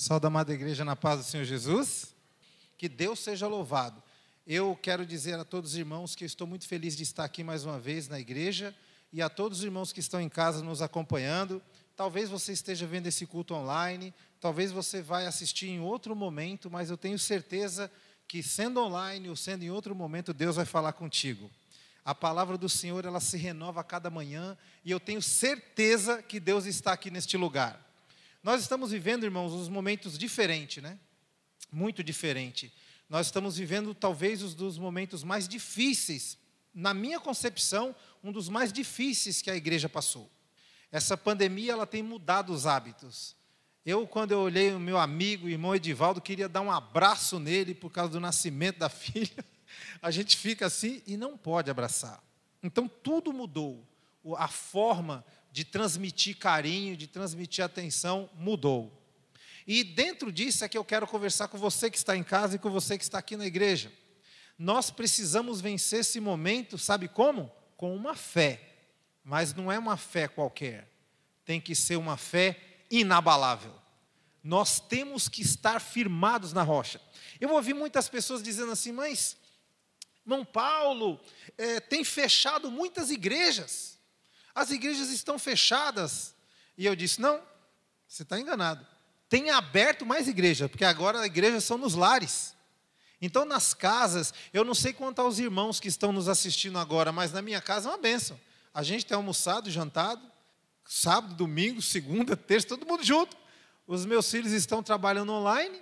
Salve da amada igreja na paz do Senhor Jesus. Que Deus seja louvado. Eu quero dizer a todos os irmãos que estou muito feliz de estar aqui mais uma vez na igreja e a todos os irmãos que estão em casa nos acompanhando. Talvez você esteja vendo esse culto online, talvez você vai assistir em outro momento, mas eu tenho certeza que sendo online ou sendo em outro momento, Deus vai falar contigo. A palavra do Senhor, ela se renova a cada manhã, e eu tenho certeza que Deus está aqui neste lugar. Nós estamos vivendo, irmãos, uns momentos diferentes, né? Muito diferente. Nós estamos vivendo talvez os dos momentos mais difíceis, na minha concepção, um dos mais difíceis que a igreja passou. Essa pandemia, ela tem mudado os hábitos. Eu, quando eu olhei o meu amigo, irmão Edivaldo, queria dar um abraço nele por causa do nascimento da filha. A gente fica assim e não pode abraçar. Então, tudo mudou. A forma de transmitir carinho, de transmitir atenção, mudou. E dentro disso é que eu quero conversar com você que está em casa e com você que está aqui na igreja. Nós precisamos vencer esse momento, sabe como? Com uma fé. Mas não é uma fé qualquer. Tem que ser uma fé inabalável. Nós temos que estar firmados na rocha. Eu ouvi muitas pessoas dizendo assim, mas, irmão Paulo, é, tem fechado muitas igrejas. As igrejas estão fechadas. E eu disse: não, você está enganado. Tem aberto mais igreja, porque agora as igrejas são nos lares. Então, nas casas, eu não sei quanto aos irmãos que estão nos assistindo agora, mas na minha casa é uma bênção. A gente tem almoçado, jantado, sábado, domingo, segunda, terça, todo mundo junto. Os meus filhos estão trabalhando online.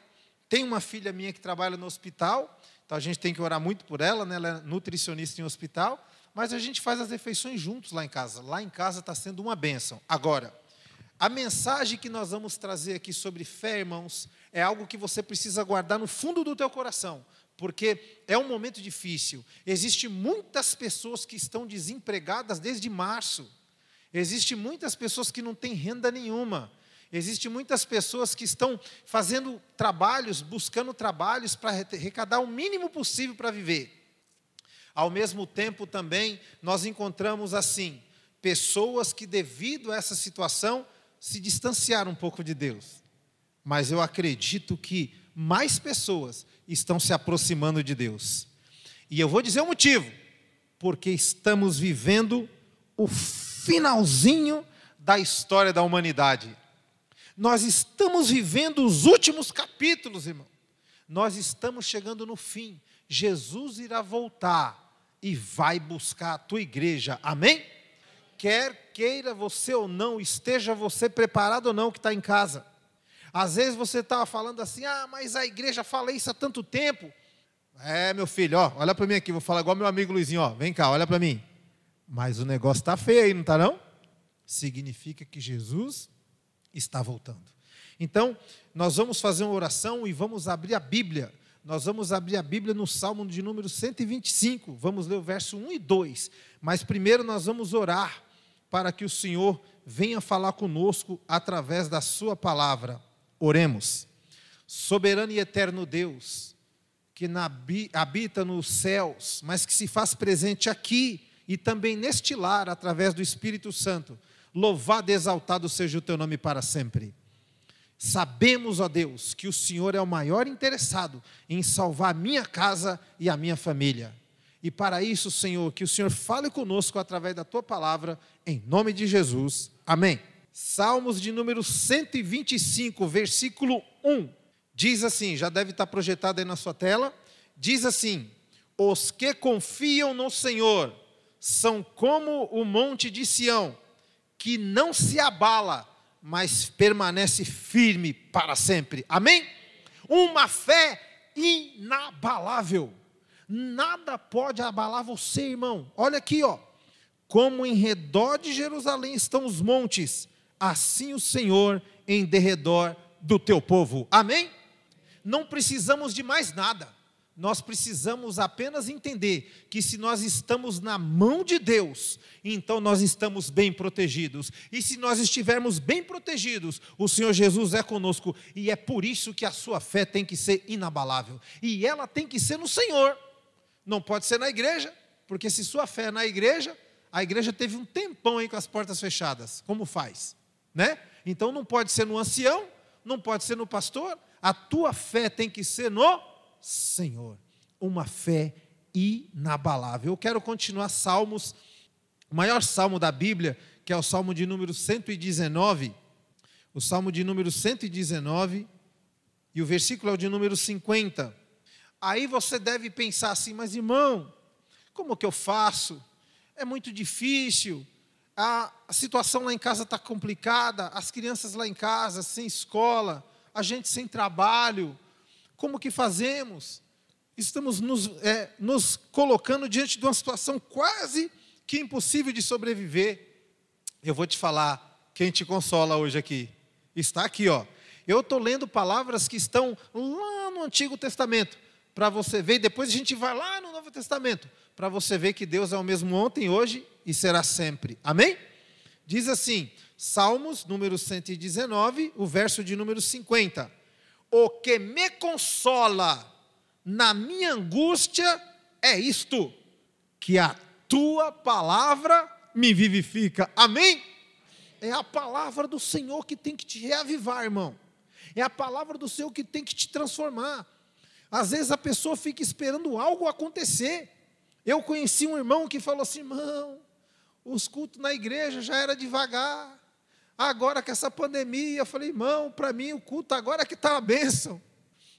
Tem uma filha minha que trabalha no hospital, então a gente tem que orar muito por ela, né? ela é nutricionista em hospital mas a gente faz as refeições juntos lá em casa. Lá em casa está sendo uma bênção. Agora, a mensagem que nós vamos trazer aqui sobre fé, irmãos, é algo que você precisa guardar no fundo do teu coração, porque é um momento difícil. Existem muitas pessoas que estão desempregadas desde março. Existem muitas pessoas que não têm renda nenhuma. Existem muitas pessoas que estão fazendo trabalhos, buscando trabalhos para arrecadar o mínimo possível para viver. Ao mesmo tempo, também, nós encontramos assim, pessoas que, devido a essa situação, se distanciaram um pouco de Deus. Mas eu acredito que mais pessoas estão se aproximando de Deus. E eu vou dizer o motivo: porque estamos vivendo o finalzinho da história da humanidade. Nós estamos vivendo os últimos capítulos, irmão. Nós estamos chegando no fim. Jesus irá voltar e vai buscar a tua igreja. Amém? Quer queira você ou não, esteja você preparado ou não que está em casa. Às vezes você estava falando assim, ah, mas a igreja fala isso há tanto tempo. É, meu filho, ó, olha para mim aqui, vou falar igual meu amigo Luizinho, ó, vem cá, olha para mim. Mas o negócio está feio aí, não está não? Significa que Jesus está voltando. Então, nós vamos fazer uma oração e vamos abrir a Bíblia nós vamos abrir a Bíblia no Salmo de número 125. Vamos ler o verso 1 e 2. Mas primeiro nós vamos orar para que o Senhor venha falar conosco através da Sua palavra. Oremos. Soberano e eterno Deus, que habita nos céus, mas que se faz presente aqui e também neste lar através do Espírito Santo. Louvado e exaltado seja o teu nome para sempre. Sabemos, ó Deus, que o Senhor é o maior interessado em salvar a minha casa e a minha família. E para isso, Senhor, que o Senhor fale conosco através da tua palavra, em nome de Jesus. Amém. Salmos de número 125, versículo 1. Diz assim, já deve estar projetado aí na sua tela. Diz assim: Os que confiam no Senhor são como o monte de Sião, que não se abala mas permanece firme para sempre. Amém? Uma fé inabalável. Nada pode abalar você, irmão. Olha aqui, ó. Como em redor de Jerusalém estão os montes, assim o Senhor em derredor do teu povo. Amém? Não precisamos de mais nada nós precisamos apenas entender que se nós estamos na mão de Deus, então nós estamos bem protegidos. E se nós estivermos bem protegidos, o Senhor Jesus é conosco. E é por isso que a sua fé tem que ser inabalável. E ela tem que ser no Senhor. Não pode ser na igreja, porque se sua fé é na igreja, a igreja teve um tempão aí com as portas fechadas. Como faz? Né? Então não pode ser no ancião, não pode ser no pastor, a tua fé tem que ser no Senhor. Uma fé inabalável. Eu quero continuar Salmos, o maior salmo da Bíblia, que é o salmo de número 119. O salmo de número 119 e o versículo é o de número 50. Aí você deve pensar assim, mas irmão, como que eu faço? É muito difícil, a, situação lá em casa está complicada, as crianças lá em casa sem escola, a gente sem trabalho, como que fazemos? Estamos nos, é, nos colocando diante de uma situação quase que impossível de sobreviver. Eu vou te falar, quem te consola hoje aqui? Está aqui, ó. Eu estou lendo palavras que estão lá no Antigo Testamento, para você ver, e depois a gente vai lá no Novo Testamento, para você ver que Deus é o mesmo ontem, hoje e será sempre. Amém? Diz assim, Salmos, número 119, o verso de número 50. O que me consola na minha angústia é isto, que a tua palavra me vivifica. Amém? É a palavra do Senhor que tem que te reavivar, irmão. É a palavra do Senhor que tem que te transformar. Às vezes a pessoa fica esperando algo acontecer. Eu conheci um irmão que falou assim: irmão, os cultos na igreja já era devagar. Agora com essa pandemia, eu falei, irmão, para mim o culto agora que está uma bênção.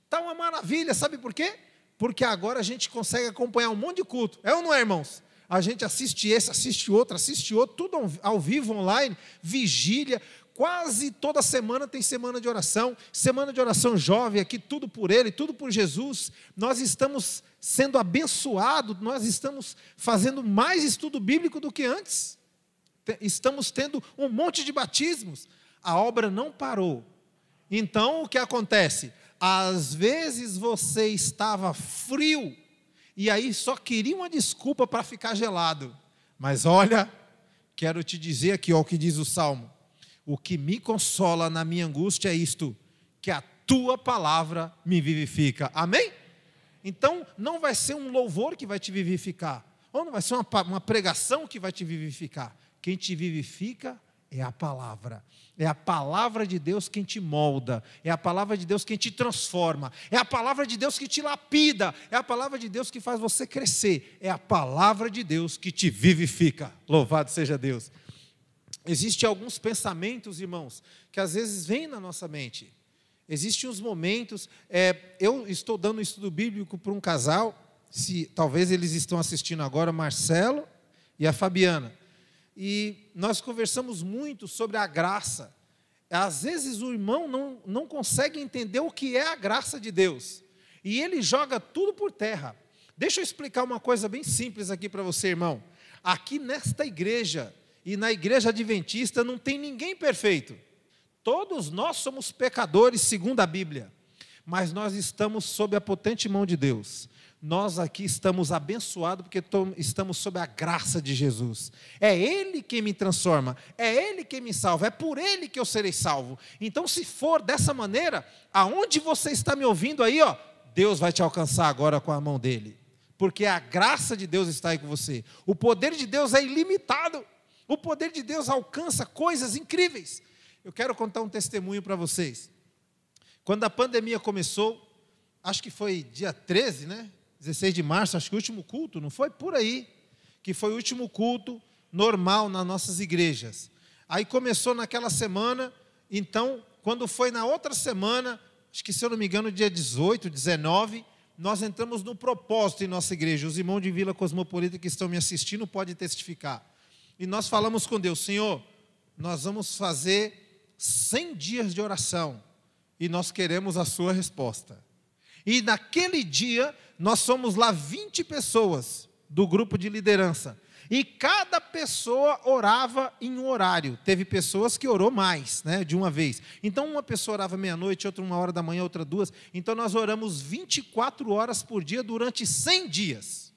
Está uma maravilha, sabe por quê? Porque agora a gente consegue acompanhar um monte de culto. É ou não é, irmãos? A gente assiste esse, assiste outro, assiste outro, tudo ao vivo, online, vigília. Quase toda semana tem semana de oração, semana de oração jovem aqui, tudo por Ele, tudo por Jesus. Nós estamos sendo abençoados, nós estamos fazendo mais estudo bíblico do que antes. Estamos tendo um monte de batismos. A obra não parou. Então o que acontece? Às vezes você estava frio e aí só queria uma desculpa para ficar gelado. Mas olha, quero te dizer aqui ó, o que diz o salmo o que me consola na minha angústia é isto, que a tua palavra me vivifica. Amém? Então, não vai ser um louvor que vai te vivificar, ou não vai ser uma, uma pregação que vai te vivificar. Quem te vivifica é a palavra. É a palavra de Deus quem te molda, é a palavra de Deus quem te transforma, é a palavra de Deus que te lapida, é a palavra de Deus que faz você crescer, é a palavra de Deus que te vivifica. Louvado seja Deus. Existem alguns pensamentos, irmãos, que às vezes vêm na nossa mente. Existem uns momentos. É, eu estou dando um estudo bíblico para um casal, se talvez eles estão assistindo agora, Marcelo e a Fabiana. E nós conversamos muito sobre a graça. Às vezes o irmão não, não consegue entender o que é a graça de Deus. E ele joga tudo por terra. Deixa eu explicar uma coisa bem simples aqui para você, irmão. Aqui nesta igreja, e na igreja adventista não tem ninguém perfeito. Todos nós somos pecadores, segundo a Bíblia, mas nós estamos sob a potente mão de Deus. Nós aqui estamos abençoados porque estamos sob a graça de Jesus. É Ele quem me transforma, é Ele quem me salva, é por Ele que eu serei salvo. Então, se for dessa maneira, aonde você está me ouvindo aí, ó, Deus vai te alcançar agora com a mão dele, porque a graça de Deus está aí com você. O poder de Deus é ilimitado. O poder de Deus alcança coisas incríveis. Eu quero contar um testemunho para vocês. Quando a pandemia começou, acho que foi dia 13, né? 16 de março, acho que o último culto, não foi por aí, que foi o último culto normal nas nossas igrejas. Aí começou naquela semana, então, quando foi na outra semana, acho que se eu não me engano, dia 18, 19, nós entramos no propósito em nossa igreja. Os irmãos de Vila Cosmopolita que estão me assistindo podem testificar e nós falamos com Deus: Senhor, nós vamos fazer 100 dias de oração e nós queremos a sua resposta. E naquele dia, nós somos lá 20 pessoas do grupo de liderança. E cada pessoa orava em um horário. Teve pessoas que orou mais, né, de uma vez. Então, uma pessoa orava meia-noite, outra uma hora da manhã, outra duas. Então, nós oramos 24 horas por dia durante 100 dias.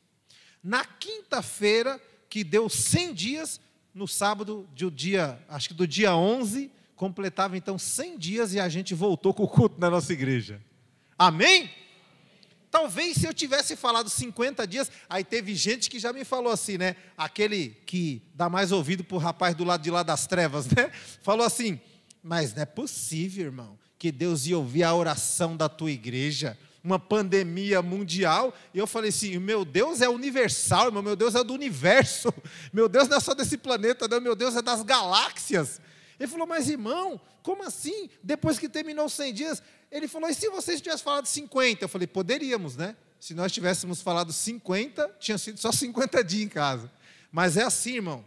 Na quinta-feira, que deu 100 dias, no sábado do dia, acho que do dia 11, completava então 100 dias e a gente voltou com o culto na nossa igreja. Amém? Talvez se eu tivesse falado 50 dias, aí teve gente que já me falou assim, né? Aquele que dá mais ouvido para o rapaz do lado de lá das trevas, né? Falou assim, mas não é possível, irmão, que Deus ia ouvir a oração da tua igreja. Uma pandemia mundial, e eu falei assim: meu Deus é universal, irmão, meu Deus é do universo, meu Deus não é só desse planeta, não, meu Deus é das galáxias. Ele falou, mas irmão, como assim? Depois que terminou os 100 dias, ele falou, e se vocês tivessem falado 50? Eu falei, poderíamos, né? Se nós tivéssemos falado 50, tinha sido só 50 dias em casa. Mas é assim, irmão.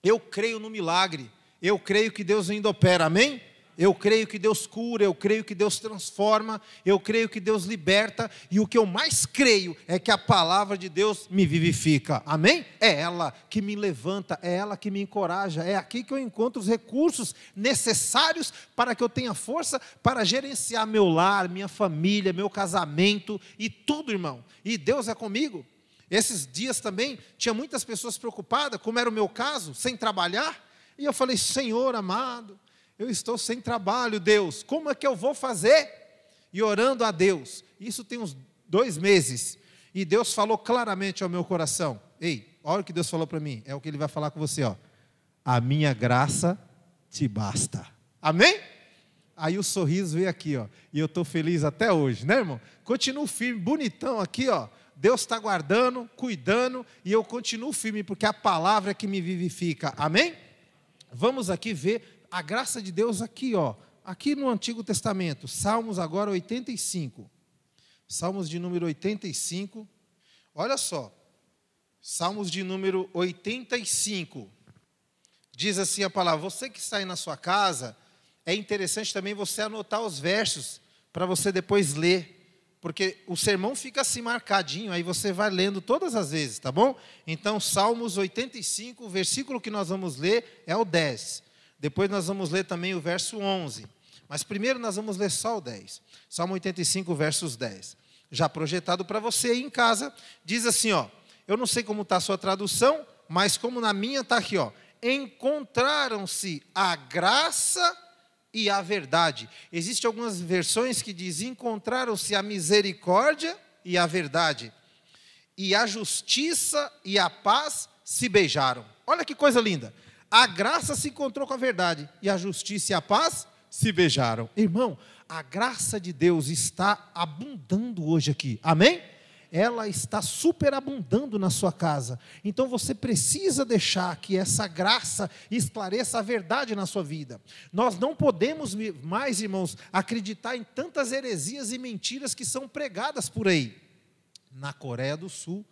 Eu creio no milagre. Eu creio que Deus ainda opera, amém? Eu creio que Deus cura, eu creio que Deus transforma, eu creio que Deus liberta, e o que eu mais creio é que a palavra de Deus me vivifica, amém? É ela que me levanta, é ela que me encoraja, é aqui que eu encontro os recursos necessários para que eu tenha força para gerenciar meu lar, minha família, meu casamento e tudo, irmão. E Deus é comigo. Esses dias também tinha muitas pessoas preocupadas, como era o meu caso, sem trabalhar, e eu falei: Senhor amado, eu estou sem trabalho, Deus, como é que eu vou fazer? E orando a Deus, isso tem uns dois meses, e Deus falou claramente ao meu coração: Ei, olha o que Deus falou para mim, é o que Ele vai falar com você, ó. A minha graça te basta. Amém? Aí o sorriso veio aqui, ó, e eu estou feliz até hoje, né, irmão? Continuo firme, bonitão aqui, ó. Deus está guardando, cuidando, e eu continuo firme, porque a palavra é que me vivifica. Amém? Vamos aqui ver a graça de Deus aqui, ó, aqui no Antigo Testamento, Salmos agora 85. Salmos de número 85. Olha só. Salmos de número 85. Diz assim a palavra: Você que está aí na sua casa, é interessante também você anotar os versos para você depois ler, porque o sermão fica assim marcadinho, aí você vai lendo todas as vezes, tá bom? Então, Salmos 85, o versículo que nós vamos ler é o 10. Depois nós vamos ler também o verso 11. Mas primeiro nós vamos ler só o 10. Salmo 85, versos 10. Já projetado para você aí em casa, diz assim, ó. Eu não sei como está a sua tradução, mas como na minha está aqui, ó. Encontraram-se a graça e a verdade. Existem algumas versões que dizem encontraram-se a misericórdia e a verdade. E a justiça e a paz se beijaram. Olha que coisa linda. A graça se encontrou com a verdade e a justiça e a paz se beijaram. Irmão, a graça de Deus está abundando hoje aqui. Amém? Ela está superabundando na sua casa. Então você precisa deixar que essa graça esclareça a verdade na sua vida. Nós não podemos mais, irmãos, acreditar em tantas heresias e mentiras que são pregadas por aí. Na Coreia do Sul,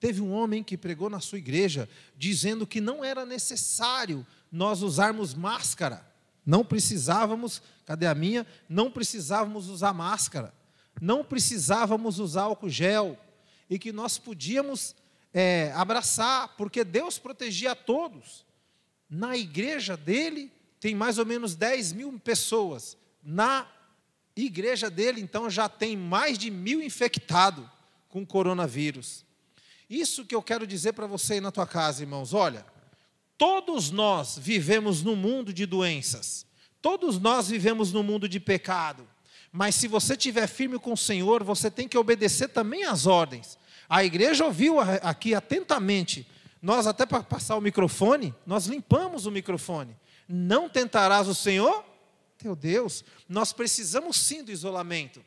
Teve um homem que pregou na sua igreja dizendo que não era necessário nós usarmos máscara. Não precisávamos, cadê a minha? Não precisávamos usar máscara. Não precisávamos usar álcool gel. E que nós podíamos é, abraçar, porque Deus protegia a todos. Na igreja dele, tem mais ou menos 10 mil pessoas. Na igreja dele, então, já tem mais de mil infectados com coronavírus. Isso que eu quero dizer para você aí na tua casa, irmãos. Olha, todos nós vivemos no mundo de doenças. Todos nós vivemos no mundo de pecado. Mas se você estiver firme com o Senhor, você tem que obedecer também às ordens. A igreja ouviu aqui atentamente. Nós, até para passar o microfone, nós limpamos o microfone. Não tentarás o Senhor? Teu Deus, nós precisamos sim do isolamento.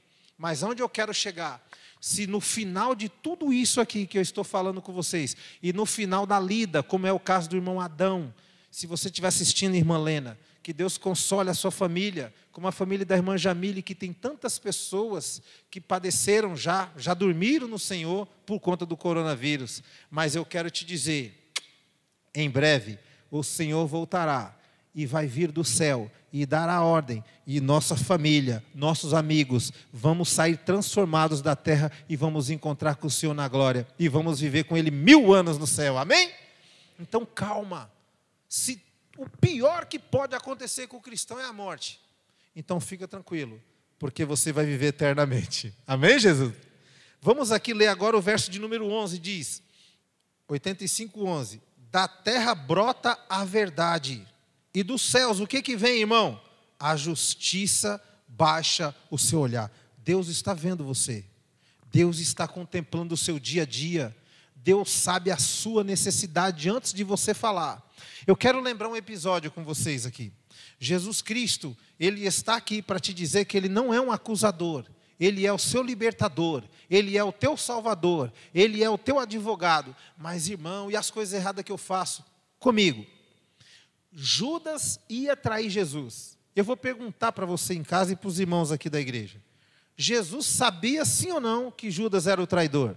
Mas onde eu quero chegar? se no final de tudo isso aqui que eu estou falando com vocês, e no final da lida, como é o caso do irmão Adão, se você estiver assistindo, irmã Lena, que Deus console a sua família, como a família da irmã Jamile, que tem tantas pessoas que padeceram já, já dormiram no Senhor por conta do coronavírus. Mas eu quero te dizer, em breve, o Senhor voltará e vai vir do céu e dar a ordem, e nossa família, nossos amigos, vamos sair transformados da terra e vamos encontrar com o Senhor na glória e vamos viver com Ele mil anos no céu, amém? Então calma, se o pior que pode acontecer com o cristão é a morte, então fica tranquilo, porque você vai viver eternamente, amém, Jesus? Vamos aqui ler agora o verso de número 11, diz, 85, 11: Da terra brota a verdade e dos céus, o que que vem, irmão? A justiça baixa o seu olhar. Deus está vendo você. Deus está contemplando o seu dia a dia. Deus sabe a sua necessidade antes de você falar. Eu quero lembrar um episódio com vocês aqui. Jesus Cristo, ele está aqui para te dizer que ele não é um acusador, ele é o seu libertador, ele é o teu salvador, ele é o teu advogado. Mas, irmão, e as coisas erradas que eu faço? Comigo. Judas ia trair Jesus. Eu vou perguntar para você em casa e para os irmãos aqui da igreja. Jesus sabia sim ou não que Judas era o traidor?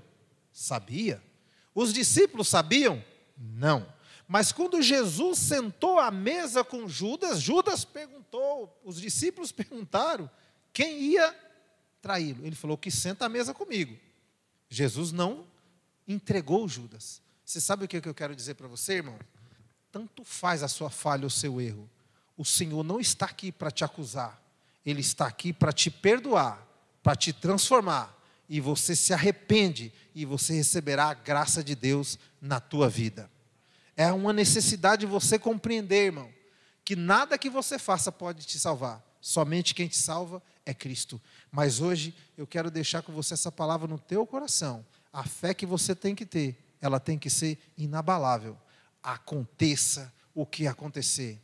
Sabia. Os discípulos sabiam? Não. Mas quando Jesus sentou à mesa com Judas, Judas perguntou, os discípulos perguntaram quem ia traí-lo. Ele falou que senta à mesa comigo. Jesus não entregou Judas. Você sabe o que eu quero dizer para você, irmão? Tanto faz a sua falha ou seu erro. O Senhor não está aqui para te acusar. Ele está aqui para te perdoar, para te transformar. E você se arrepende e você receberá a graça de Deus na tua vida. É uma necessidade de você compreender, irmão, que nada que você faça pode te salvar. Somente quem te salva é Cristo. Mas hoje eu quero deixar com você essa palavra no teu coração. A fé que você tem que ter, ela tem que ser inabalável. Aconteça o que acontecer.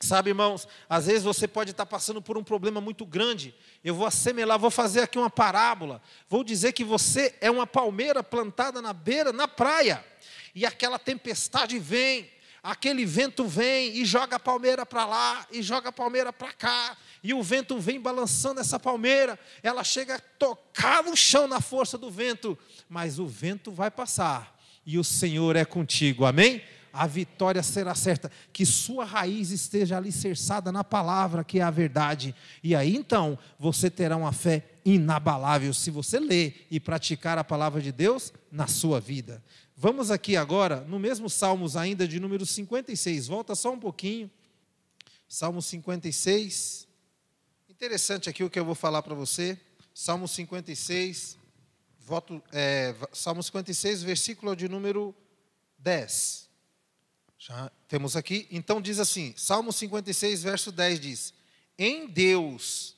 Sabe, irmãos, às vezes você pode estar passando por um problema muito grande. Eu vou assemelar, vou fazer aqui uma parábola. Vou dizer que você é uma palmeira plantada na beira, na praia e aquela tempestade vem, aquele vento vem e joga a palmeira para lá e joga a palmeira para cá, e o vento vem balançando essa palmeira, ela chega a tocar no chão na força do vento, mas o vento vai passar e o Senhor é contigo, amém? A vitória será certa, que sua raiz esteja alicerçada na palavra, que é a verdade, e aí então você terá uma fé inabalável se você ler e praticar a palavra de Deus na sua vida. Vamos aqui agora, no mesmo Salmos ainda de número 56, volta só um pouquinho. Salmo 56. Interessante aqui o que eu vou falar para você. Salmo 56, voto, é, Salmo 56, versículo de número 10. Já temos aqui. Então diz assim: Salmo 56, verso 10 diz: Em Deus,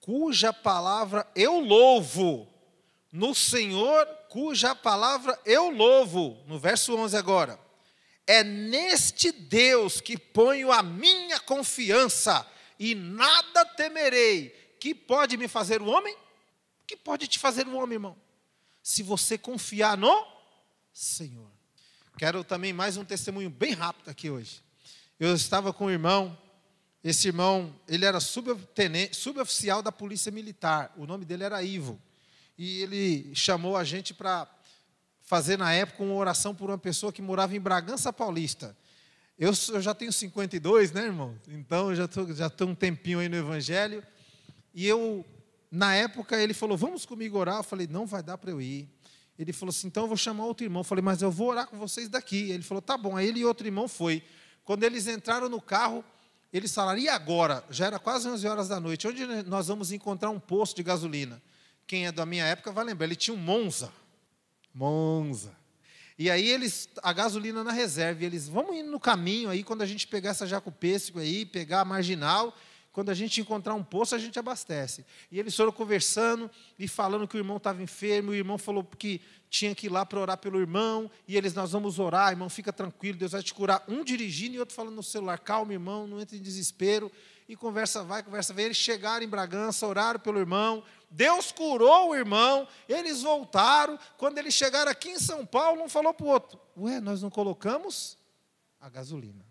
cuja palavra eu louvo, no Senhor, cuja palavra eu louvo, no verso 11 agora. É neste Deus que ponho a minha confiança e nada temerei. Que pode me fazer o homem? Que pode te fazer o homem, irmão? Se você confiar no Senhor. Quero também mais um testemunho bem rápido aqui hoje. Eu estava com um irmão, esse irmão, ele era suboficial da Polícia Militar, o nome dele era Ivo e ele chamou a gente para fazer na época uma oração por uma pessoa que morava em Bragança Paulista. Eu, eu já tenho 52, né, irmão? Então eu já estou já tô um tempinho aí no Evangelho. E eu, na época, ele falou: Vamos comigo orar. Eu falei: Não vai dar para eu ir. Ele falou assim: Então eu vou chamar outro irmão. Eu falei: Mas eu vou orar com vocês daqui. Ele falou: Tá bom. Aí ele e outro irmão foi. Quando eles entraram no carro, eles falaram: E agora? Já era quase 11 horas da noite. Onde nós vamos encontrar um posto de gasolina? quem é da minha época vai lembrar, ele tinha um Monza. Monza. E aí eles, a gasolina na reserva, e eles, vamos indo no caminho aí, quando a gente pegar essa jaco pêssego aí, pegar a marginal, quando a gente encontrar um poço, a gente abastece. E eles foram conversando e falando que o irmão estava enfermo, e o irmão falou que tinha que ir lá para orar pelo irmão, e eles, nós vamos orar, irmão, fica tranquilo, Deus vai te curar. Um dirigindo e outro falando no celular, calma, irmão, não entre em desespero. E conversa vai, conversa vem. Eles chegaram em Bragança, oraram pelo irmão, Deus curou o irmão, eles voltaram. Quando eles chegaram aqui em São Paulo, um falou para o outro: Ué, nós não colocamos a gasolina.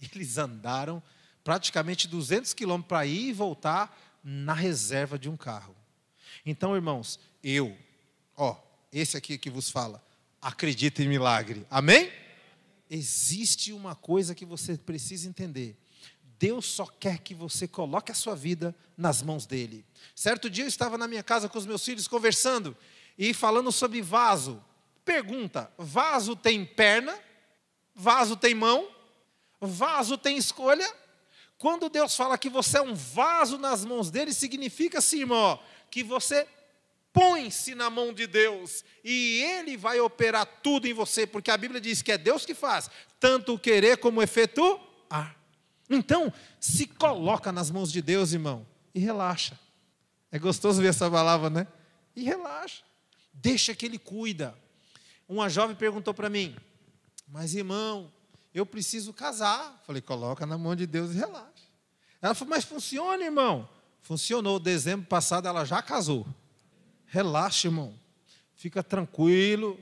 Eles andaram praticamente 200 quilômetros para ir e voltar na reserva de um carro. Então, irmãos, eu, ó, esse aqui que vos fala, acredita em milagre. Amém? Existe uma coisa que você precisa entender. Deus só quer que você coloque a sua vida nas mãos dele. Certo dia eu estava na minha casa com os meus filhos conversando e falando sobre vaso. Pergunta: vaso tem perna? Vaso tem mão? Vaso tem escolha? Quando Deus fala que você é um vaso nas mãos dele, significa sim, irmão, que você põe-se na mão de Deus e Ele vai operar tudo em você, porque a Bíblia diz que é Deus que faz, tanto o querer como o efetuar. Então, se coloca nas mãos de Deus, irmão, e relaxa. É gostoso ver essa palavra, né? E relaxa. Deixa que Ele cuida. Uma jovem perguntou para mim, mas irmão, eu preciso casar. Falei, coloca na mão de Deus e relaxa. Ela falou, mas funciona, irmão. Funcionou. Dezembro passado ela já casou. Relaxa, irmão. Fica tranquilo.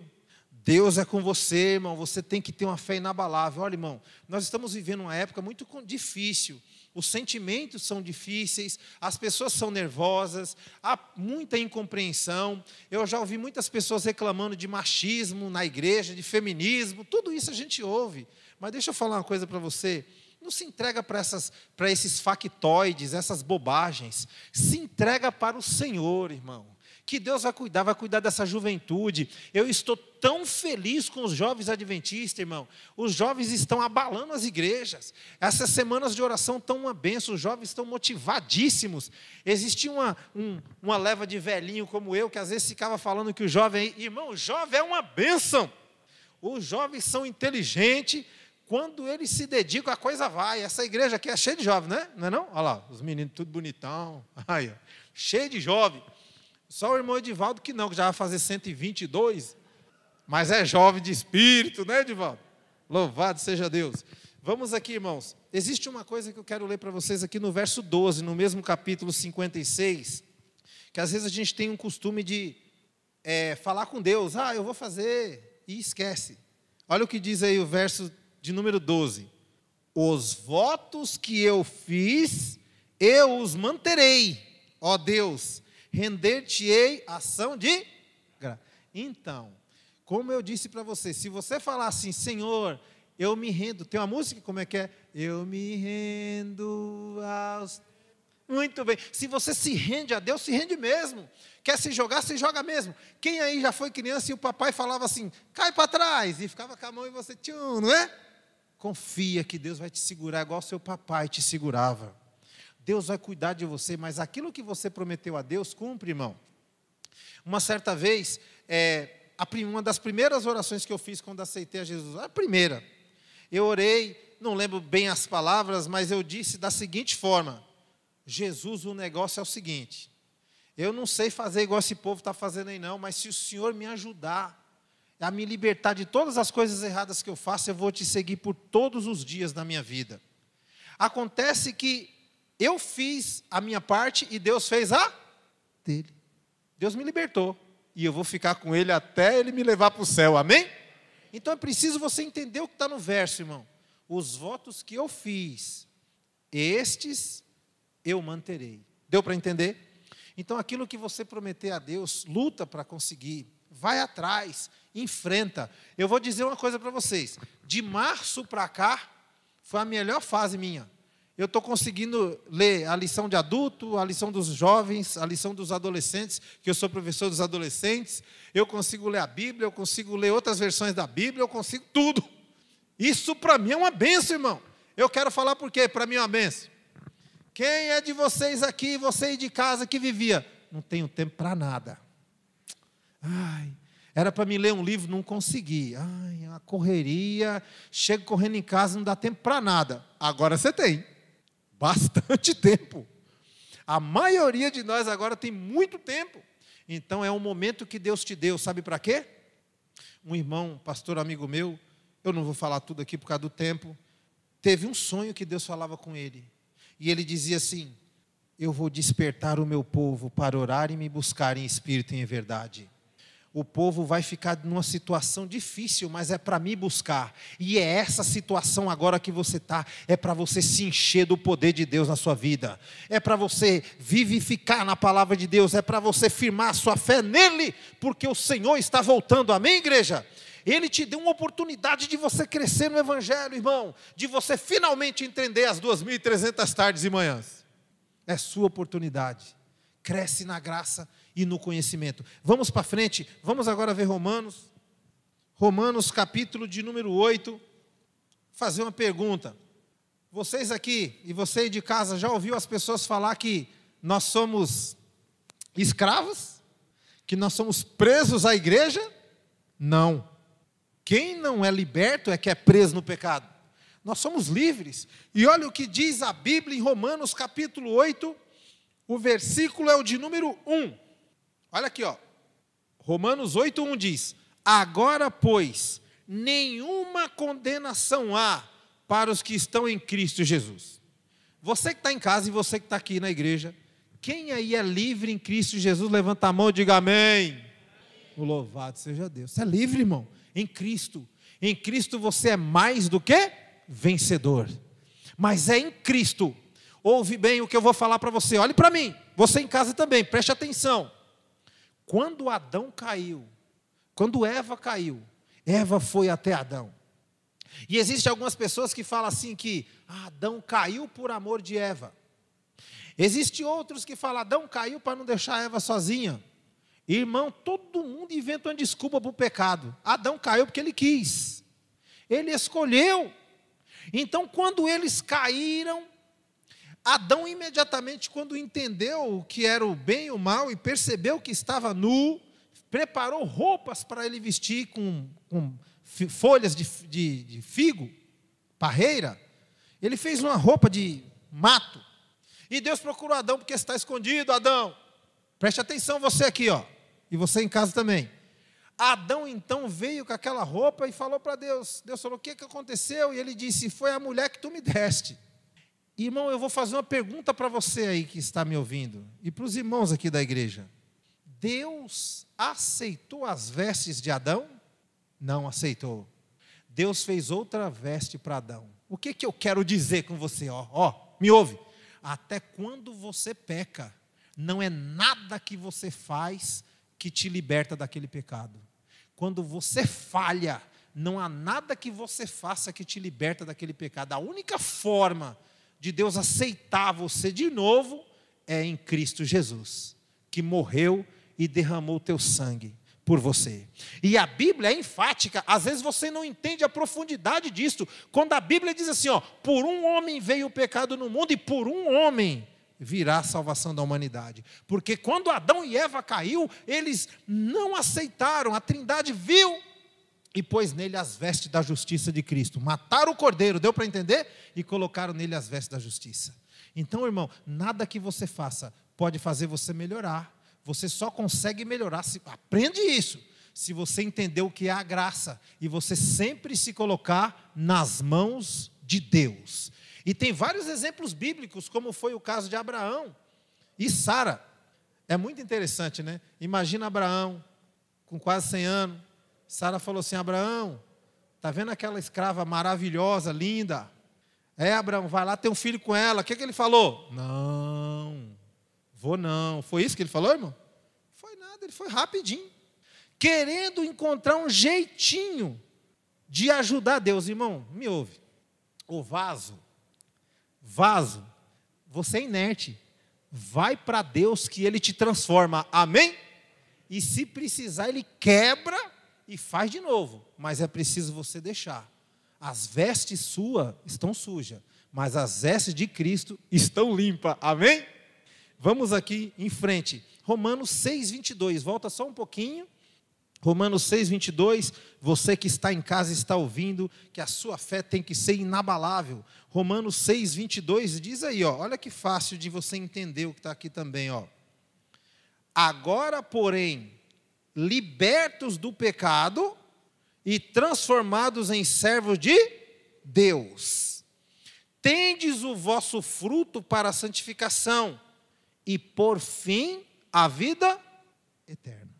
Deus é com você, irmão. Você tem que ter uma fé inabalável. Olha, irmão, nós estamos vivendo uma época muito difícil. Os sentimentos são difíceis, as pessoas são nervosas, há muita incompreensão. Eu já ouvi muitas pessoas reclamando de machismo na igreja, de feminismo, tudo isso a gente ouve. Mas deixa eu falar uma coisa para você. Não se entrega para, esses factoides, essas bobagens. Se entrega para o Senhor, irmão que Deus vai cuidar, vai cuidar dessa juventude. Eu estou tão feliz com os jovens adventistas, irmão. Os jovens estão abalando as igrejas. Essas semanas de oração estão uma benção, os jovens estão motivadíssimos. Existia uma, um, uma leva de velhinho como eu, que às vezes ficava falando que o jovem, irmão, o jovem é uma benção. Os jovens são inteligentes, quando eles se dedicam, a coisa vai. Essa igreja aqui é cheia de jovens, né? Não é não? Olha lá, os meninos tudo bonitão. Aí, cheio de jovens. Só o irmão Edivaldo que não, que já vai fazer 122, mas é jovem de espírito, né, Edivaldo? Louvado seja Deus. Vamos aqui, irmãos. Existe uma coisa que eu quero ler para vocês aqui no verso 12, no mesmo capítulo 56, que às vezes a gente tem um costume de é, falar com Deus, ah, eu vou fazer, e esquece. Olha o que diz aí o verso de número 12: Os votos que eu fiz, eu os manterei, ó Deus, render-te-ei ação de graça. Então, como eu disse para você, se você falar assim, Senhor, eu me rendo, tem uma música, como é que é? Eu me rendo aos. Muito bem. Se você se rende a Deus, se rende mesmo. Quer se jogar, se joga mesmo. Quem aí já foi criança e o papai falava assim, cai para trás, e ficava com a mão e você, tchum, não é? Confia que Deus vai te segurar igual seu papai te segurava. Deus vai cuidar de você, mas aquilo que você prometeu a Deus, cumpre, irmão. Uma certa vez, é, uma das primeiras orações que eu fiz quando aceitei a Jesus, a primeira, eu orei, não lembro bem as palavras, mas eu disse da seguinte forma: Jesus, o negócio é o seguinte, eu não sei fazer igual esse povo está fazendo aí, não, mas se o Senhor me ajudar a me libertar de todas as coisas erradas que eu faço, eu vou te seguir por todos os dias da minha vida. Acontece que eu fiz a minha parte e Deus fez a dele. Deus me libertou. E eu vou ficar com ele até ele me levar para o céu. Amém? Então é preciso você entender o que está no verso, irmão. Os votos que eu fiz, estes eu manterei. Deu para entender? Então aquilo que você prometer a Deus, luta para conseguir. Vai atrás, enfrenta. Eu vou dizer uma coisa para vocês. De março para cá, foi a melhor fase minha eu estou conseguindo ler a lição de adulto, a lição dos jovens, a lição dos adolescentes, que eu sou professor dos adolescentes. Eu consigo ler a Bíblia, eu consigo ler outras versões da Bíblia, eu consigo tudo. Isso para mim é uma benção, irmão. Eu quero falar por quê? Para mim é uma benção. Quem é de vocês aqui, você de casa que vivia? Não tenho tempo para nada. Ai, era para me ler um livro, não consegui. Ai, a correria, chego correndo em casa, não dá tempo para nada. Agora você tem bastante tempo. A maioria de nós agora tem muito tempo. Então é um momento que Deus te deu, sabe para quê? Um irmão, pastor amigo meu, eu não vou falar tudo aqui por causa do tempo, teve um sonho que Deus falava com ele. E ele dizia assim: Eu vou despertar o meu povo para orar e me buscar em espírito e em verdade o povo vai ficar numa situação difícil, mas é para me buscar. E é essa situação agora que você está, é para você se encher do poder de Deus na sua vida, é para você vivificar na palavra de Deus, é para você firmar a sua fé nele, porque o Senhor está voltando, amém, igreja? Ele te deu uma oportunidade de você crescer no Evangelho, irmão, de você finalmente entender as 2.300 tardes e manhãs. É sua oportunidade. Cresce na graça e no conhecimento. Vamos para frente, vamos agora ver Romanos. Romanos, capítulo de número 8. Fazer uma pergunta. Vocês aqui e você de casa já ouviu as pessoas falar que nós somos escravos? Que nós somos presos à igreja? Não. Quem não é liberto é que é preso no pecado. Nós somos livres. E olha o que diz a Bíblia em Romanos capítulo 8, o versículo é o de número 1. Olha aqui, ó. Romanos 8:1 diz: Agora, pois, nenhuma condenação há para os que estão em Cristo Jesus. Você que está em casa e você que está aqui na igreja, quem aí é livre em Cristo Jesus, levanta a mão e diga amém. O louvado seja Deus. Você é livre, irmão, em Cristo. Em Cristo você é mais do que vencedor. Mas é em Cristo. Ouve bem o que eu vou falar para você. Olhe para mim. Você em casa também, preste atenção. Quando Adão caiu, quando Eva caiu, Eva foi até Adão. E existem algumas pessoas que falam assim que Adão caiu por amor de Eva. Existem outros que falam, Adão caiu para não deixar Eva sozinha. Irmão, todo mundo inventa uma desculpa para o pecado. Adão caiu porque ele quis. Ele escolheu. Então, quando eles caíram, Adão imediatamente, quando entendeu o que era o bem e o mal e percebeu que estava nu, preparou roupas para ele vestir com, com folhas de, de, de figo, parreira. Ele fez uma roupa de mato e Deus procurou Adão porque está escondido, Adão. Preste atenção você aqui, ó. E você em casa também. Adão então veio com aquela roupa e falou para Deus. Deus falou: "O que que aconteceu?" E ele disse: "Foi a mulher que tu me deste." Irmão, eu vou fazer uma pergunta para você aí que está me ouvindo e para os irmãos aqui da igreja. Deus aceitou as vestes de Adão? Não aceitou. Deus fez outra veste para Adão. O que, que eu quero dizer com você? Ó, ó, me ouve até quando você peca, não é nada que você faz que te liberta daquele pecado. Quando você falha, não há nada que você faça que te liberta daquele pecado. A única forma de Deus aceitar você de novo é em Cristo Jesus, que morreu e derramou o teu sangue por você. E a Bíblia é enfática, às vezes você não entende a profundidade disso. Quando a Bíblia diz assim, ó, por um homem veio o pecado no mundo e por um homem virá a salvação da humanidade. Porque quando Adão e Eva caiu, eles não aceitaram, a Trindade viu e pôs nele as vestes da justiça de Cristo. Mataram o cordeiro, deu para entender? E colocaram nele as vestes da justiça. Então, irmão, nada que você faça pode fazer você melhorar você só consegue melhorar se aprende isso. Se você entender o que é a graça e você sempre se colocar nas mãos de Deus. E tem vários exemplos bíblicos, como foi o caso de Abraão e Sara. É muito interessante, né? Imagina Abraão com quase 100 anos. Sara falou assim: Abraão, tá vendo aquela escrava maravilhosa, linda? É, Abraão, vai lá ter um filho com ela. O que, que ele falou? Não. Vou não. Foi isso que ele falou, irmão? Foi nada, ele foi rapidinho. Querendo encontrar um jeitinho de ajudar Deus, irmão, me ouve. O vaso, vaso, você é inerte. Vai para Deus que ele te transforma. Amém? E se precisar, ele quebra e faz de novo. Mas é preciso você deixar. As vestes suas estão sujas, mas as vestes de Cristo estão limpas. Amém? Vamos aqui em frente. Romanos 6, 22. Volta só um pouquinho. Romanos 6, 22. Você que está em casa está ouvindo que a sua fé tem que ser inabalável. Romanos 6, 22 diz aí, ó, olha que fácil de você entender o que está aqui também. Ó. Agora, porém, libertos do pecado e transformados em servos de Deus, tendes o vosso fruto para a santificação e por fim a vida eterna.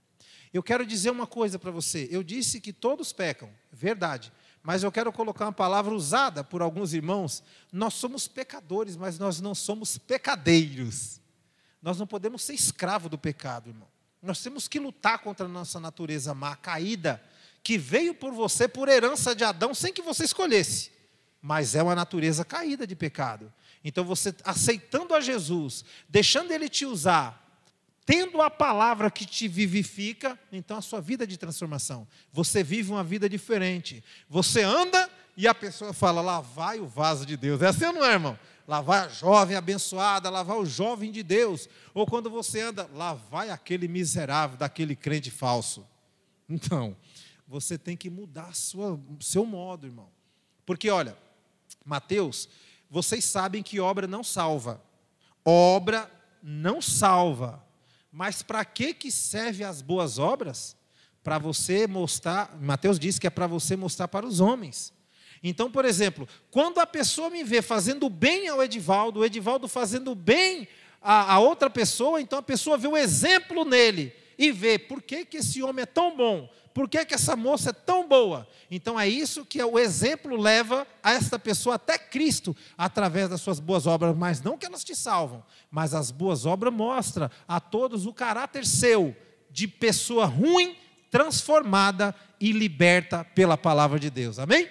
Eu quero dizer uma coisa para você. Eu disse que todos pecam, verdade. Mas eu quero colocar uma palavra usada por alguns irmãos. Nós somos pecadores, mas nós não somos pecadeiros. Nós não podemos ser escravo do pecado, irmão. Nós temos que lutar contra a nossa natureza má, caída, que veio por você por herança de Adão sem que você escolhesse. Mas é uma natureza caída de pecado. Então você aceitando a Jesus, deixando ele te usar, tendo a palavra que te vivifica, então a sua vida é de transformação. Você vive uma vida diferente. Você anda e a pessoa fala: lá vai o vaso de Deus. É assim ou não é, irmão? Lá vai a jovem abençoada, lá vai o jovem de Deus. Ou quando você anda, lá vai aquele miserável daquele crente falso. Então, você tem que mudar sua, seu modo, irmão. Porque, olha, Mateus vocês sabem que obra não salva. Obra não salva. Mas para que que serve as boas obras? Para você mostrar, Mateus diz que é para você mostrar para os homens. Então, por exemplo, quando a pessoa me vê fazendo bem ao Edivaldo, o Edivaldo fazendo bem a, a outra pessoa, então a pessoa vê o exemplo nele e vê por que, que esse homem é tão bom, por que, que essa moça é tão boa. Então é isso que o exemplo leva a esta pessoa até Cristo, através das suas boas obras, mas não que elas te salvam, mas as boas obras mostram a todos o caráter seu, de pessoa ruim, transformada e liberta pela palavra de Deus. Amém?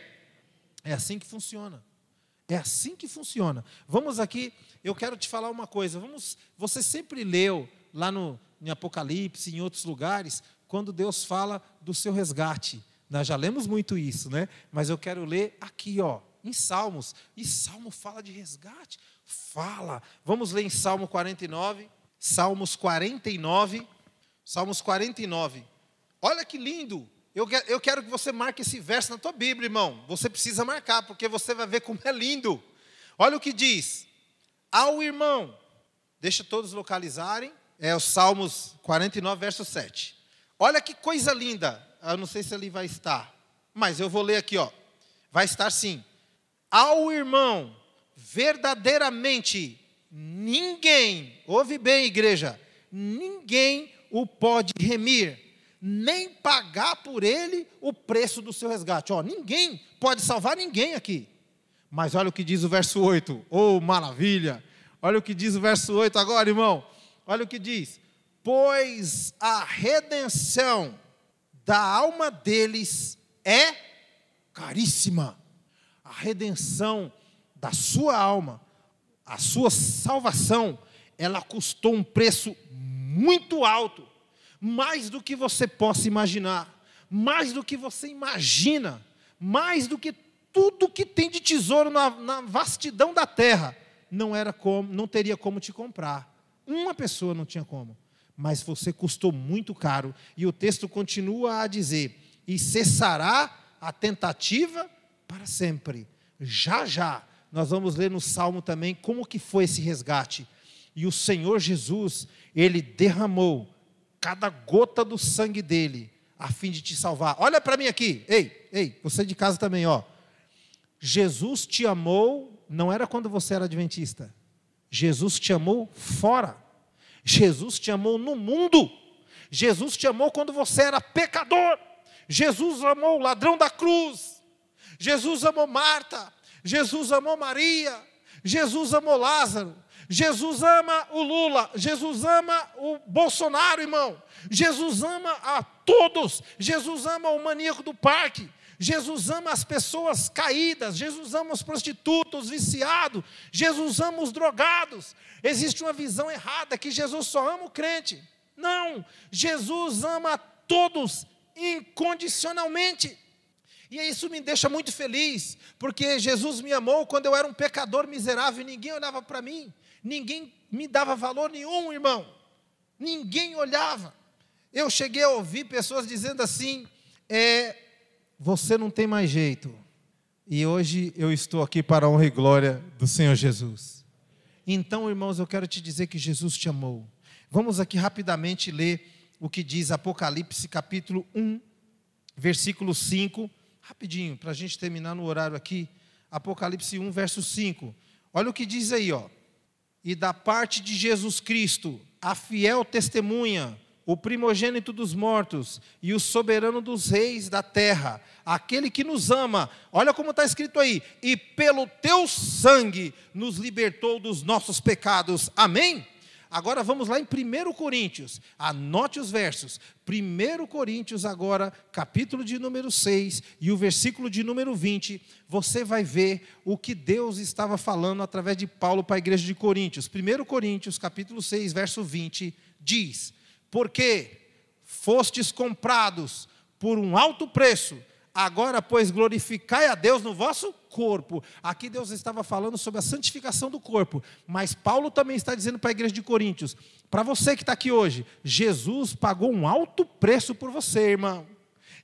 É assim que funciona. É assim que funciona. Vamos aqui, eu quero te falar uma coisa. Vamos, você sempre leu lá no em Apocalipse, em outros lugares, quando Deus fala do seu resgate. Nós já lemos muito isso, né? Mas eu quero ler aqui, ó, em Salmos. E Salmo fala de resgate? Fala. Vamos ler em Salmo 49. Salmos 49. Salmos 49. Olha que lindo. Eu, eu quero que você marque esse verso na tua Bíblia, irmão. Você precisa marcar, porque você vai ver como é lindo. Olha o que diz. Ao irmão, deixa todos localizarem, é o Salmos 49, verso 7. Olha que coisa linda. Eu não sei se ele vai estar, mas eu vou ler aqui, ó. Vai estar sim. Ao irmão, verdadeiramente, ninguém, ouve bem, igreja, ninguém o pode remir nem pagar por ele o preço do seu resgate. Ó, ninguém pode salvar ninguém aqui. Mas olha o que diz o verso 8. Oh, maravilha! Olha o que diz o verso 8 agora, irmão. Olha o que diz: Pois a redenção da alma deles é caríssima. A redenção da sua alma, a sua salvação, ela custou um preço muito alto mais do que você possa imaginar, mais do que você imagina, mais do que tudo que tem de tesouro na, na vastidão da terra, não era como, não teria como te comprar. Uma pessoa não tinha como, mas você custou muito caro. E o texto continua a dizer: e cessará a tentativa para sempre. Já já nós vamos ler no Salmo também como que foi esse resgate. E o Senhor Jesus, ele derramou cada gota do sangue dele, a fim de te salvar. Olha para mim aqui, ei, ei, você de casa também, ó. Jesus te amou, não era quando você era adventista. Jesus te amou fora. Jesus te amou no mundo. Jesus te amou quando você era pecador. Jesus amou o ladrão da cruz. Jesus amou Marta. Jesus amou Maria. Jesus amou Lázaro. Jesus ama o Lula, Jesus ama o Bolsonaro, irmão. Jesus ama a todos. Jesus ama o maníaco do parque. Jesus ama as pessoas caídas, Jesus ama os prostitutos, os viciados, Jesus ama os drogados. Existe uma visão errada que Jesus só ama o crente. Não, Jesus ama todos incondicionalmente. E isso me deixa muito feliz, porque Jesus me amou quando eu era um pecador miserável e ninguém olhava para mim. Ninguém me dava valor nenhum, irmão. Ninguém olhava. Eu cheguei a ouvir pessoas dizendo assim: é, você não tem mais jeito. E hoje eu estou aqui para a honra e glória do Senhor Jesus. Então, irmãos, eu quero te dizer que Jesus te amou. Vamos aqui rapidamente ler o que diz Apocalipse capítulo 1, versículo 5. Rapidinho, para a gente terminar no horário aqui. Apocalipse 1, verso 5. Olha o que diz aí, ó e da parte de Jesus Cristo, a fiel testemunha, o primogênito dos mortos e o soberano dos reis da terra, aquele que nos ama, olha como está escrito aí, e pelo teu sangue nos libertou dos nossos pecados. Amém? Agora vamos lá em 1 Coríntios, anote os versos. 1 Coríntios, agora, capítulo de número 6 e o versículo de número 20, você vai ver o que Deus estava falando através de Paulo para a igreja de Coríntios. 1 Coríntios, capítulo 6, verso 20, diz: Porque fostes comprados por um alto preço, Agora, pois, glorificai a Deus no vosso corpo. Aqui Deus estava falando sobre a santificação do corpo, mas Paulo também está dizendo para a igreja de Coríntios: para você que está aqui hoje, Jesus pagou um alto preço por você, irmão.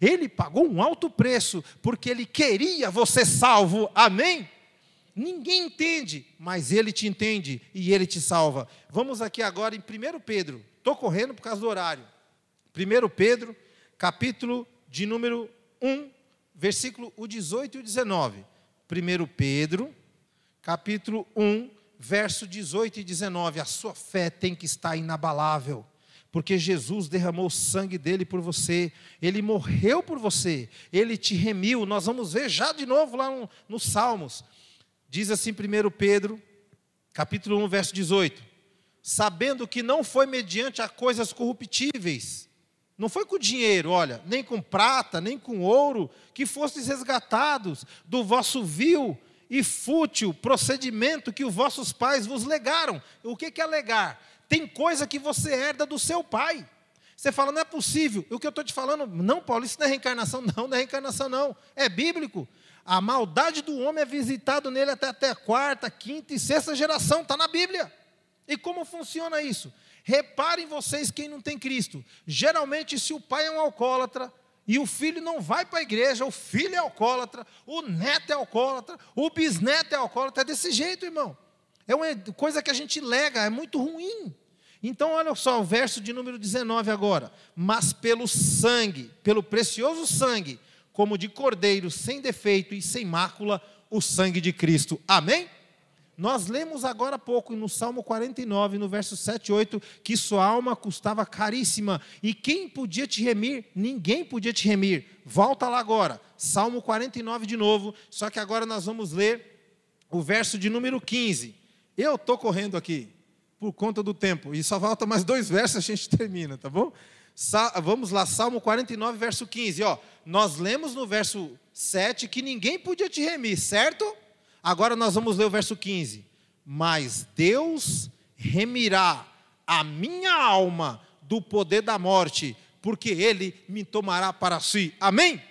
Ele pagou um alto preço porque ele queria você salvo. Amém? Ninguém entende, mas ele te entende e ele te salva. Vamos aqui agora em 1 Pedro. Estou correndo por causa do horário. 1 Pedro, capítulo de número 1, versículo o 18 e o 19. 1 Pedro, capítulo 1, verso 18 e 19. A sua fé tem que estar inabalável, porque Jesus derramou o sangue dele por você, ele morreu por você, ele te remiu. Nós vamos ver já de novo lá nos no Salmos. Diz assim 1 Pedro, capítulo 1, verso 18: Sabendo que não foi mediante a coisas corruptíveis, não foi com dinheiro, olha, nem com prata, nem com ouro, que fostes resgatados do vosso vil e fútil procedimento que os vossos pais vos legaram. O que é legar? Tem coisa que você herda do seu pai. Você fala, não é possível. O que eu estou te falando, não, Paulo, isso não é reencarnação, não, não é reencarnação, não. É bíblico. A maldade do homem é visitado nele até, até a quarta, quinta e sexta geração, está na Bíblia. E como funciona isso? Reparem vocês quem não tem Cristo. Geralmente, se o pai é um alcoólatra e o filho não vai para a igreja, o filho é alcoólatra, o neto é alcoólatra, o bisneto é alcoólatra, é desse jeito, irmão. É uma coisa que a gente lega, é muito ruim. Então, olha só o verso de número 19 agora. Mas pelo sangue, pelo precioso sangue, como de cordeiro, sem defeito e sem mácula, o sangue de Cristo. Amém? Nós lemos agora há pouco no Salmo 49, no verso 7 e 8, que sua alma custava caríssima. E quem podia te remir? Ninguém podia te remir. Volta lá agora, Salmo 49 de novo, só que agora nós vamos ler o verso de número 15. Eu estou correndo aqui, por conta do tempo, e só falta mais dois versos a gente termina, tá bom? Vamos lá, Salmo 49, verso 15. Ó, nós lemos no verso 7 que ninguém podia te remir, certo? Agora nós vamos ler o verso 15. Mas Deus remirá a minha alma do poder da morte, porque Ele me tomará para si. Amém?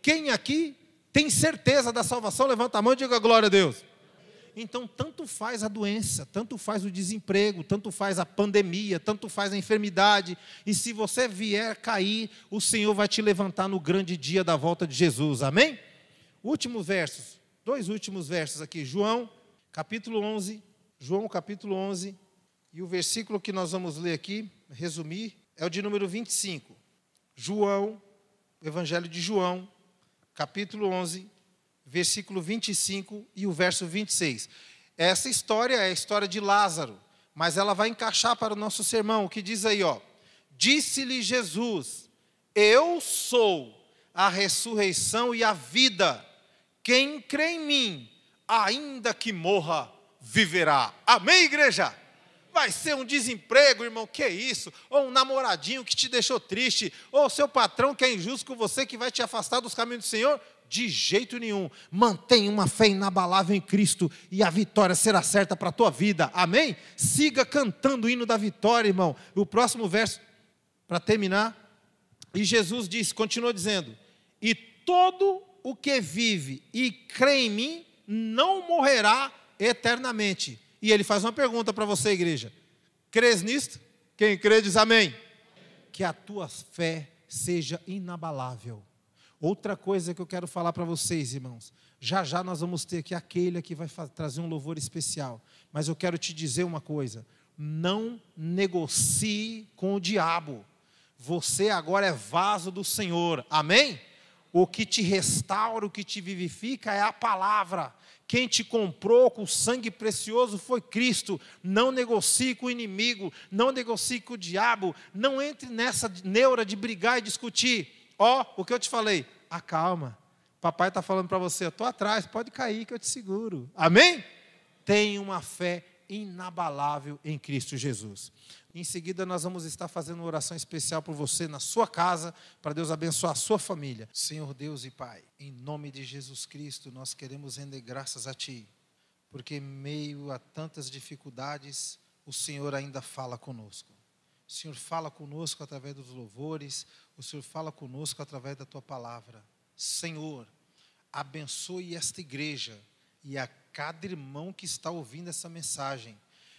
Quem aqui tem certeza da salvação, levanta a mão e diga glória a Deus. Então, tanto faz a doença, tanto faz o desemprego, tanto faz a pandemia, tanto faz a enfermidade, e se você vier cair, o Senhor vai te levantar no grande dia da volta de Jesus, amém? Últimos versos, dois últimos versos aqui. João, capítulo 11. João, capítulo 11. E o versículo que nós vamos ler aqui, resumir, é o de número 25. João, Evangelho de João, capítulo 11, versículo 25 e o verso 26. Essa história é a história de Lázaro, mas ela vai encaixar para o nosso sermão. O que diz aí, ó? Disse-lhe Jesus: Eu sou a ressurreição e a vida. Quem crê em mim, ainda que morra, viverá. Amém, igreja? Vai ser um desemprego, irmão, que é isso? Ou um namoradinho que te deixou triste, ou seu patrão que é injusto com você, que vai te afastar dos caminhos do Senhor? De jeito nenhum. Mantenha uma fé inabalável em Cristo e a vitória será certa para a tua vida. Amém? Siga cantando o hino da vitória, irmão. O próximo verso, para terminar. E Jesus disse, continua dizendo: E todo o que vive e crê em mim não morrerá eternamente. E ele faz uma pergunta para você, igreja: crês nisto? Quem crê diz amém. Que a tua fé seja inabalável. Outra coisa que eu quero falar para vocês, irmãos. Já já nós vamos ter aqui aquele que vai trazer um louvor especial. Mas eu quero te dizer uma coisa: não negocie com o diabo. Você agora é vaso do Senhor. Amém? O que te restaura, o que te vivifica é a palavra. Quem te comprou com sangue precioso foi Cristo. Não negocie com o inimigo, não negocie com o diabo, não entre nessa neura de brigar e discutir. Ó, oh, o que eu te falei, acalma. Papai está falando para você, eu estou atrás, pode cair que eu te seguro. Amém? Tenha uma fé inabalável em Cristo Jesus. Em seguida, nós vamos estar fazendo uma oração especial por você na sua casa, para Deus abençoar a sua família. Senhor Deus e Pai, em nome de Jesus Cristo, nós queremos render graças a Ti, porque em meio a tantas dificuldades, o Senhor ainda fala conosco. O Senhor fala conosco através dos louvores, o Senhor fala conosco através da Tua palavra. Senhor, abençoe esta igreja e a cada irmão que está ouvindo essa mensagem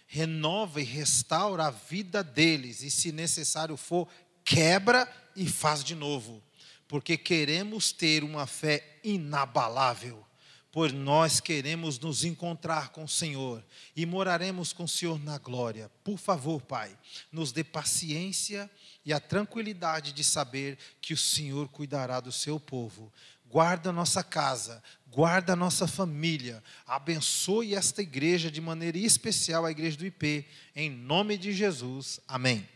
renova e restaura a vida deles, e se necessário for, quebra e faz de novo, porque queremos ter uma fé inabalável, pois nós queremos nos encontrar com o Senhor e moraremos com o Senhor na glória. Por favor, Pai, nos dê paciência e a tranquilidade de saber que o Senhor cuidará do seu povo. Guarda a nossa casa, guarda a nossa família, abençoe esta igreja de maneira especial, a igreja do IP, em nome de Jesus. Amém.